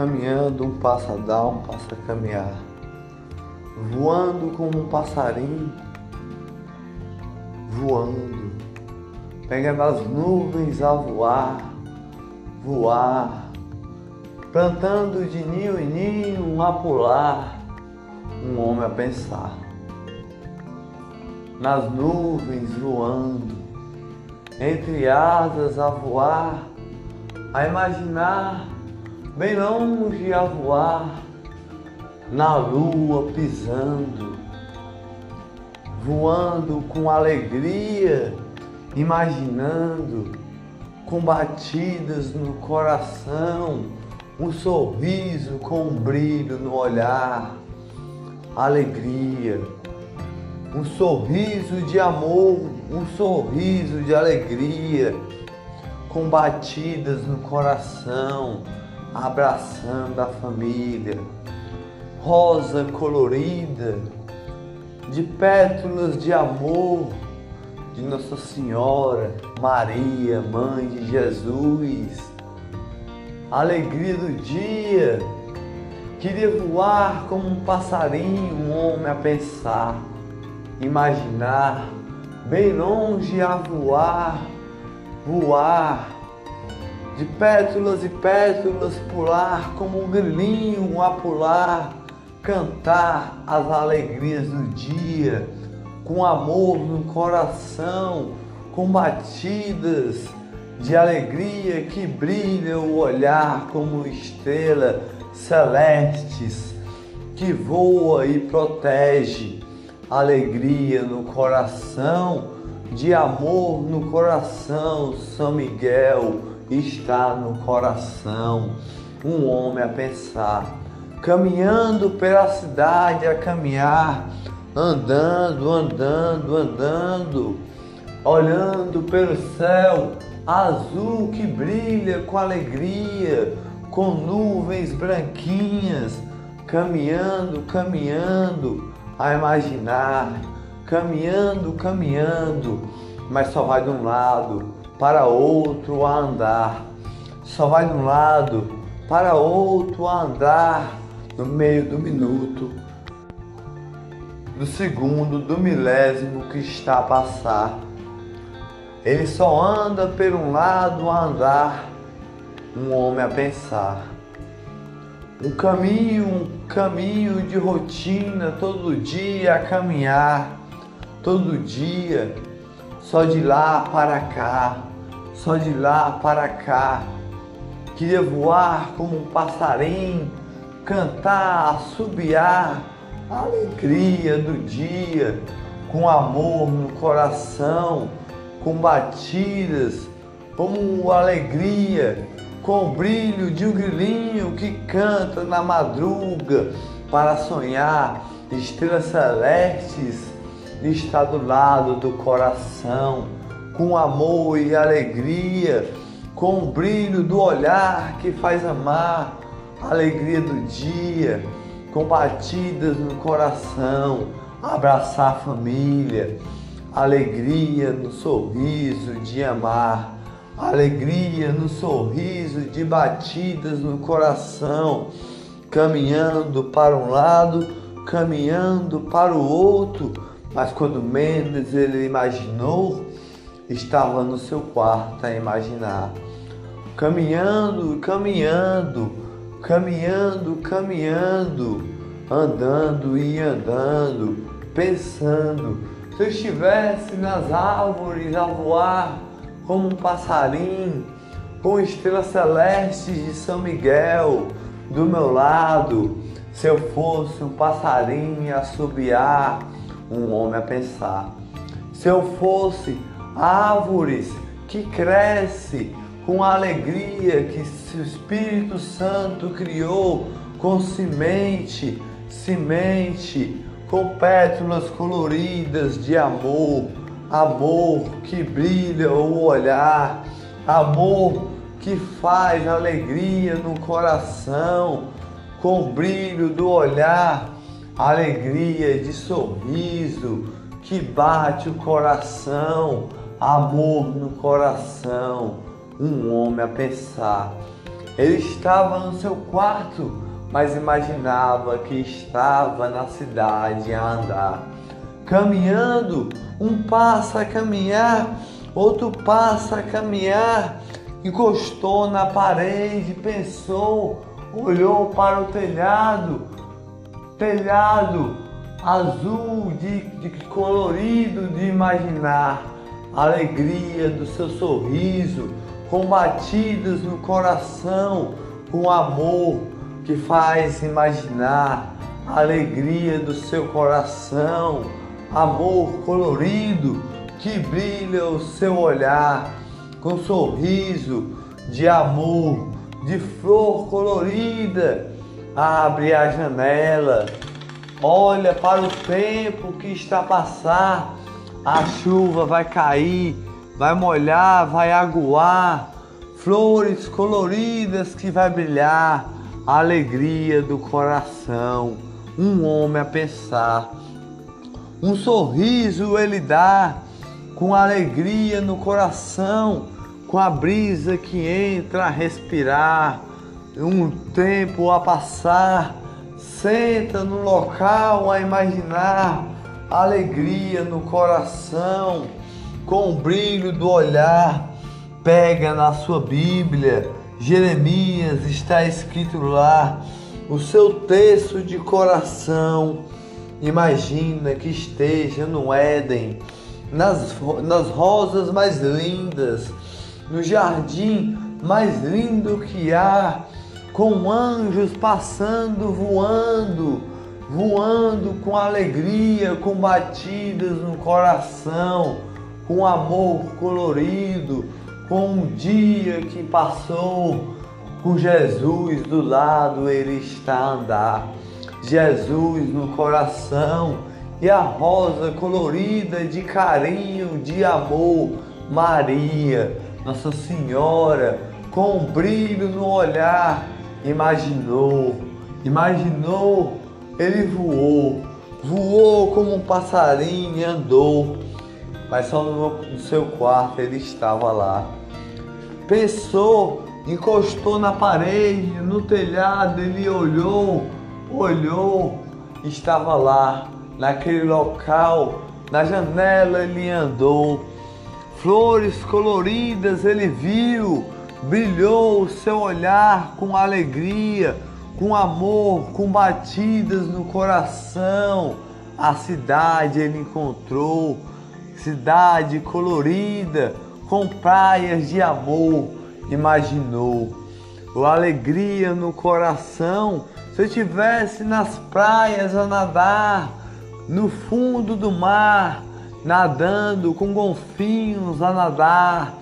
caminhando um passo a dar, um passo a caminhar, voando como um passarinho, voando, pegando as nuvens a voar, voar, plantando de ninho em ninho a pular, um homem a pensar, nas nuvens voando, entre asas a voar, a imaginar bem longe a voar, na lua pisando, voando com alegria, imaginando, com batidas no coração, um sorriso com um brilho no olhar, alegria, um sorriso de amor, um sorriso de alegria, com batidas no coração, abraçando a família, rosa colorida, de pétalas de amor de Nossa Senhora, Maria, Mãe de Jesus. Alegria do dia, queria voar como um passarinho, um homem a pensar, imaginar, bem longe a voar, voar de pétalas e pétalas pular como um grilinho a pular, cantar as alegrias do dia, com amor no coração, com batidas de alegria que brilham o olhar como estrela celestes que voa e protege alegria no coração, de amor no coração, São Miguel está no coração. Um homem a pensar, caminhando pela cidade a caminhar, andando, andando, andando, olhando pelo céu azul que brilha com alegria, com nuvens branquinhas, caminhando, caminhando, a imaginar, caminhando, caminhando, mas só vai de um lado para outro a andar. Só vai de um lado para outro a andar no meio do minuto, do segundo, do milésimo que está a passar. Ele só anda por um lado a andar, um homem a pensar. Um caminho, um caminho de rotina, todo dia a caminhar, todo dia, só de lá para cá só de lá para cá. Queria voar como um passarinho, cantar, assobiar a alegria do dia, com amor no coração, com batidas, como alegria, com o brilho de um grilinho que canta na madruga para sonhar estrelas celestes está do lado do coração com amor e alegria, com o brilho do olhar que faz amar, a alegria do dia, com batidas no coração, abraçar a família, alegria no sorriso de amar, alegria no sorriso de batidas no coração, caminhando para um lado, caminhando para o outro, mas quando menos ele imaginou, estava no seu quarto a imaginar, caminhando, caminhando, caminhando, caminhando, andando e andando, pensando. Se eu estivesse nas árvores a voar como um passarinho, com estrelas celestes de São Miguel do meu lado, se eu fosse um passarinho a subiar, um homem a pensar. Se eu fosse árvores que cresce com a alegria que o Espírito Santo criou com semente, semente, com pétalas coloridas de amor, amor que brilha o olhar, amor que faz alegria no coração, com o brilho do olhar, alegria de sorriso que bate o coração amor no coração, um homem a pensar. Ele estava no seu quarto, mas imaginava que estava na cidade a andar. Caminhando, um passa a caminhar, outro passa a caminhar, encostou na parede, pensou, olhou para o telhado, telhado azul de, de colorido de imaginar, alegria do seu sorriso, com batidas no coração, com amor que faz imaginar alegria do seu coração, amor colorido que brilha o seu olhar, com sorriso de amor, de flor colorida. Abre a janela, olha para o tempo que está a passar, a chuva vai cair, vai molhar, vai aguar, flores coloridas que vai brilhar, alegria do coração, um homem a pensar, um sorriso ele dá, com alegria no coração, com a brisa que entra a respirar, um tempo a passar, senta no local a imaginar alegria no coração, com o brilho do olhar, pega na sua Bíblia, Jeremias está escrito lá, o seu texto de coração. Imagina que esteja no Éden, nas, nas rosas mais lindas, no jardim mais lindo que há, com anjos passando, voando, voando com alegria, com batidas no coração, com amor colorido, com um dia que passou, com Jesus do lado, ele está a andar. Jesus no coração e a rosa colorida de carinho, de amor, Maria, Nossa Senhora, com um brilho no olhar, imaginou, imaginou, ele voou, voou como um passarinho e andou, mas só no, seu quarto ele estava lá. Pensou, encostou na parede, no telhado, ele olhou, olhou, estava lá, naquele local, na janela ele andou, flores coloridas ele viu, brilhou o seu olhar com alegria, com amor, com batidas no coração. A cidade ele encontrou, cidade colorida, com praias de amor, imaginou. O alegria no coração, se eu tivesse nas praias a nadar, no fundo do mar, nadando com golfinhos a nadar,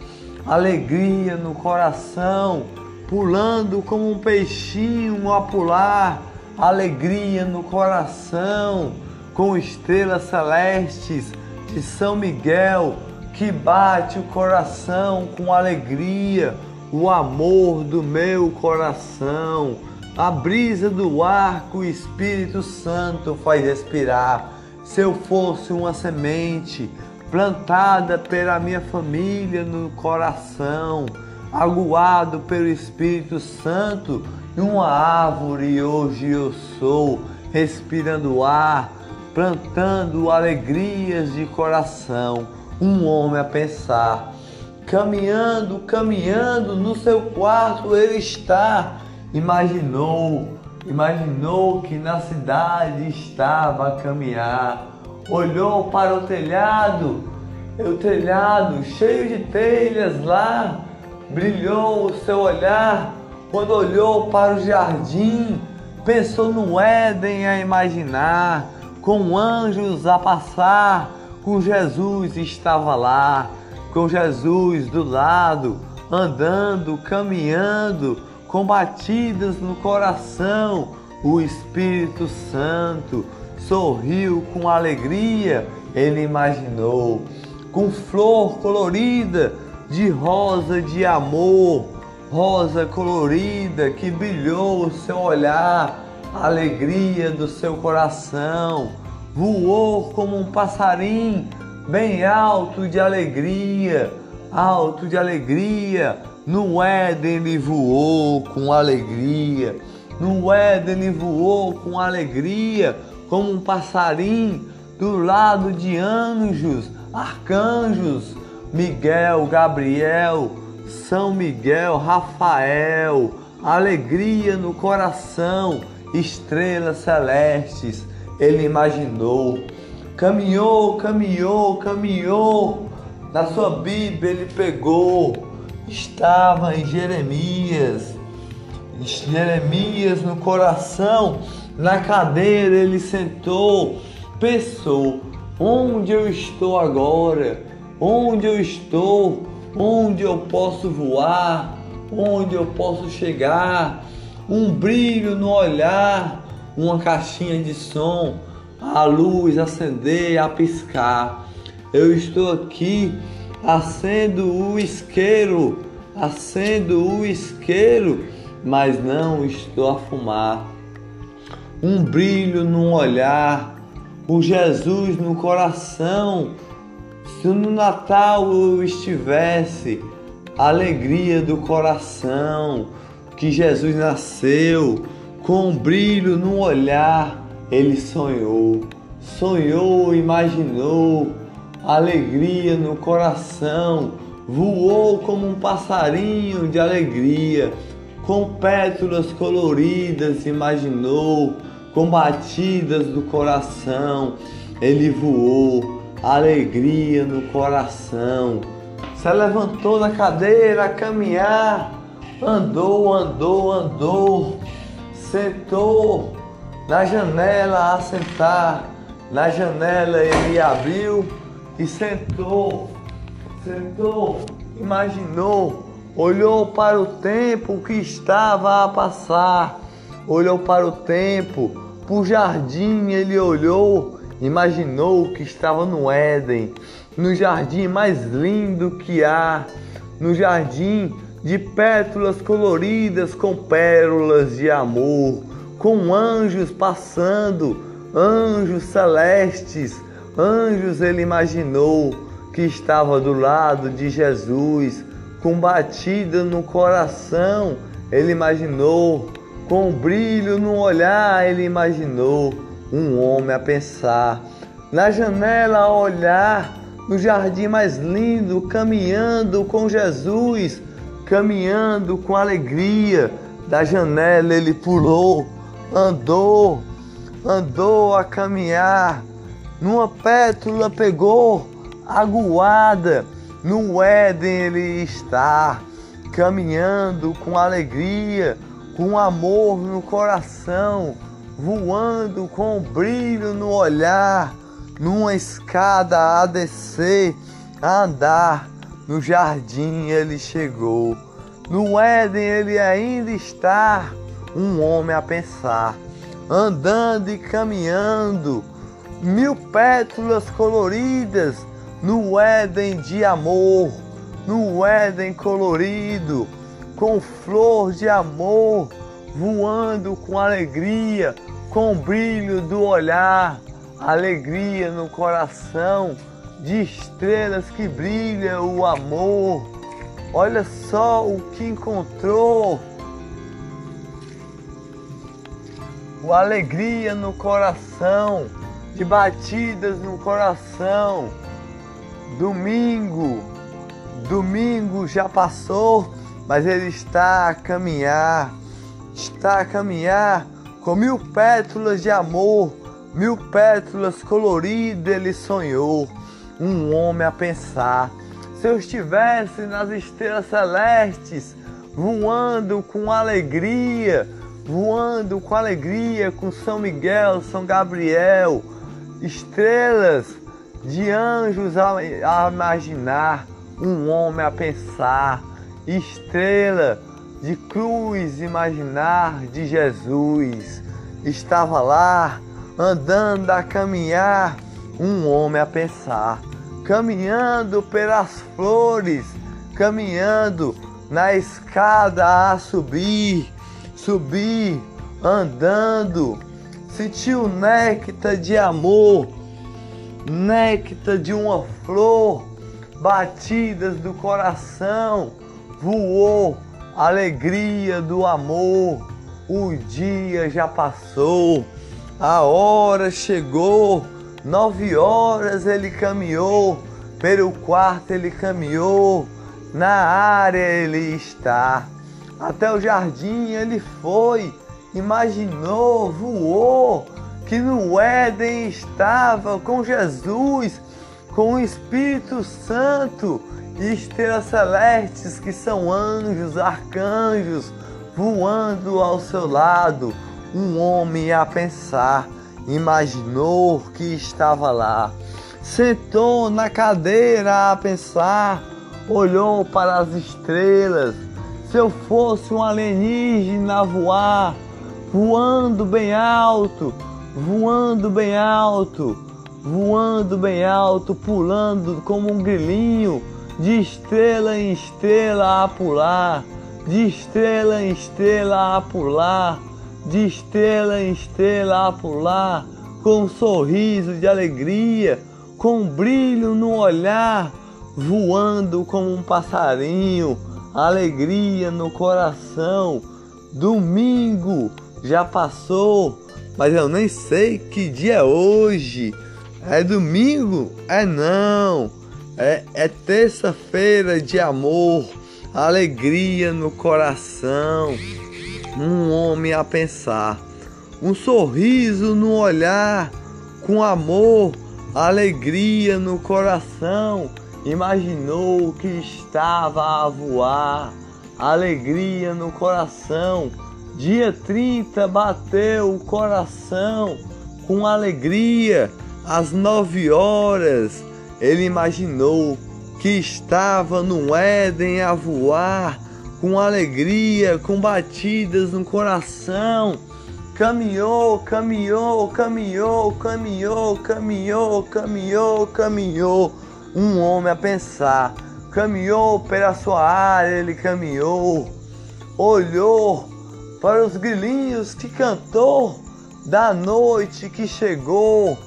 alegria no coração, pulando como um peixinho a pular, alegria no coração, com estrelas celestes de São Miguel que bate o coração com alegria, o amor do meu coração, a brisa do ar que o Espírito Santo faz respirar. Se eu fosse uma semente, plantada pela minha família no coração, aguado pelo Espírito Santo, uma árvore hoje eu sou, respirando ar, plantando alegrias de coração, um homem a pensar, caminhando, caminhando no seu quarto ele está, imaginou, imaginou que na cidade estava a caminhar olhou para o telhado, o telhado cheio de telhas lá, brilhou o seu olhar. Quando olhou para o jardim, pensou no Éden a imaginar, com anjos a passar, com Jesus estava lá, com Jesus do lado, andando, caminhando, com batidas no coração, o Espírito Santo sorriu com alegria, ele imaginou, com flor colorida de rosa de amor, rosa colorida que brilhou o seu olhar, alegria do seu coração, voou como um passarinho bem alto de alegria, alto de alegria, No Éden ele voou com alegria. No Éden ele voou com alegria, como um passarinho do lado de anjos, arcanjos, Miguel, Gabriel, São Miguel, Rafael, alegria no coração, estrelas celestes. Ele imaginou, caminhou, caminhou, caminhou. Na sua Bíblia ele pegou estava em Jeremias. Jeremias no coração, na cadeira ele sentou, pensou: onde eu estou agora? Onde eu estou? Onde eu posso voar? Onde eu posso chegar? Um brilho no olhar, uma caixinha de som, a luz acender, a piscar. Eu estou aqui acendo o isqueiro, acendo o isqueiro, mas não estou a fumar. Um brilho no olhar, o Jesus no coração. Se no Natal eu estivesse, a alegria do coração, que Jesus nasceu, com um brilho no olhar, ele sonhou, sonhou, imaginou alegria no coração, voou como um passarinho de alegria, com pétalas coloridas, imaginou, com batidas do coração, ele voou, alegria no coração. Se levantou na cadeira a caminhar, andou, andou, andou, sentou na janela a sentar, na janela ele abriu e sentou, sentou, imaginou, olhou para o tempo que estava a passar, olhou para o tempo, para o jardim ele olhou, imaginou que estava no Éden, no jardim mais lindo que há, no jardim de pétalas coloridas com pérolas de amor, com anjos passando, anjos celestes Anjos ele imaginou que estava do lado de Jesus, com batida no coração, ele imaginou, com brilho no olhar, ele imaginou um homem a pensar. Na janela a olhar, no jardim mais lindo, caminhando com Jesus, caminhando com alegria. Da janela ele pulou, andou, andou a caminhar numa pétula pegou, aguada, no Éden ele está, caminhando com alegria, com amor no coração, voando com brilho no olhar, numa escada a descer, a andar, no jardim ele chegou, no Éden ele ainda está, um homem a pensar, andando e caminhando, mil pétalas coloridas. No Éden de amor, no Éden colorido, com flor de amor, voando com alegria, com brilho do olhar, alegria no coração, de estrelas que brilha o amor. Olha só o que encontrou. O alegria no coração de batidas no coração. Domingo, domingo já passou, mas ele está a caminhar, está a caminhar com mil pétalas de amor, mil pétalas coloridas. Ele sonhou um homem a pensar. Se eu estivesse nas estrelas celestes, voando com alegria, voando com alegria com São Miguel, São Gabriel estrelas de anjos a, a imaginar, um homem a pensar, estrela de cruz imaginar de Jesus. Estava lá andando a caminhar, um homem a pensar, caminhando pelas flores, caminhando na escada a subir, subir, andando sentiu néctar de amor, néctar de uma flor, batidas do coração, voou, alegria do amor. O dia já passou, a hora chegou, nove horas ele caminhou, pelo quarto ele caminhou, na área ele está. Até o jardim ele foi, imaginou, voou, que no Éden estava com Jesus, com o Espírito Santo e estrelas celestes que são anjos, arcanjos, voando ao seu lado. Um homem a pensar, imaginou que estava lá. Sentou na cadeira a pensar, olhou para as estrelas. Se eu fosse um alienígena voar, voando bem alto, voando bem alto, voando bem alto, pulando como um grilinho, de estrela em estrela a pular, de estrela em estrela a pular, de estrela em estrela a pular, com um sorriso de alegria, com um brilho no olhar, voando como um passarinho, alegria no coração. Domingo já passou mas eu nem sei que dia é hoje. É domingo? É não. É, é terça-feira de amor, alegria no coração. Um homem a pensar, um sorriso no olhar, com amor, alegria no coração. Imaginou que estava a voar, alegria no coração Dia 30 bateu o coração com alegria. Às nove horas ele imaginou que estava no Éden a voar com alegria, com batidas no coração. Caminhou, caminhou, caminhou, caminhou, caminhou, caminhou, caminhou. Um homem a pensar. Caminhou pela sua área, ele caminhou. Olhou para os grilinhos que cantou da noite que chegou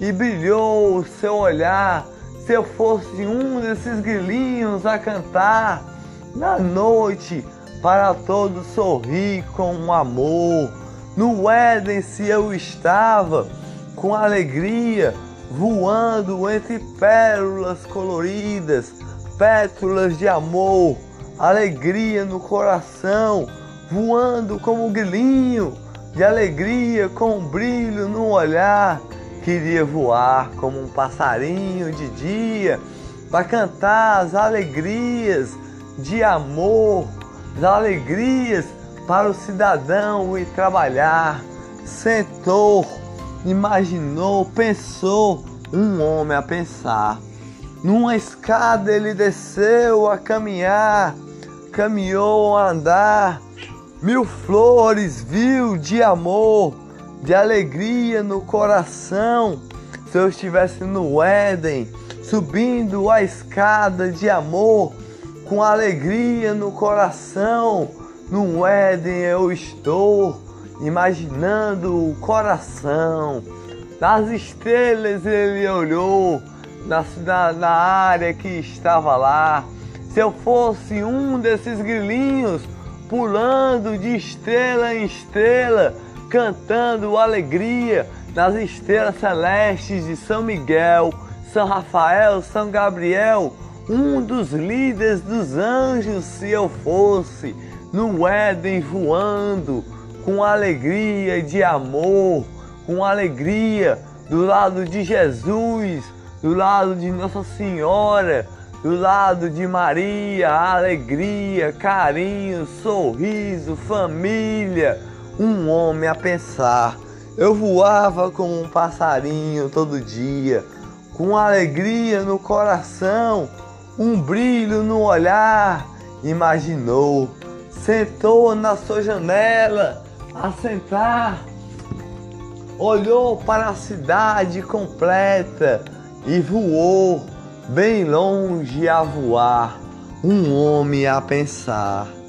e brilhou o seu olhar. Se eu fosse um desses grilinhos a cantar na noite, para todos sorrir com amor. No Éden, se eu estava com alegria, voando entre pérolas coloridas, pétalas de amor, alegria no coração voando como um grilinho, de alegria, com um brilho no olhar. Queria voar como um passarinho de dia, para cantar as alegrias de amor, as alegrias para o cidadão ir trabalhar. Sentou, imaginou, pensou, um homem a pensar. Numa escada ele desceu a caminhar, caminhou a andar Mil flores viu de amor, de alegria no coração. Se eu estivesse no Éden, subindo a escada de amor, com alegria no coração, no Éden eu estou, imaginando o coração. Das estrelas ele olhou, na, na, na área que estava lá. Se eu fosse um desses grilinhos, pulando de estrela em estrela, cantando alegria nas estrelas celestes de São Miguel, São Rafael, São Gabriel, um dos líderes dos anjos, se eu fosse no Éden voando, com alegria de amor, com alegria do lado de Jesus, do lado de Nossa Senhora do lado de Maria, alegria, carinho, sorriso, família, um homem a pensar. Eu voava como um passarinho todo dia, com alegria no coração, um brilho no olhar. Imaginou, sentou na sua janela a sentar, olhou para a cidade completa e voou bem longe a voar, um homem a pensar.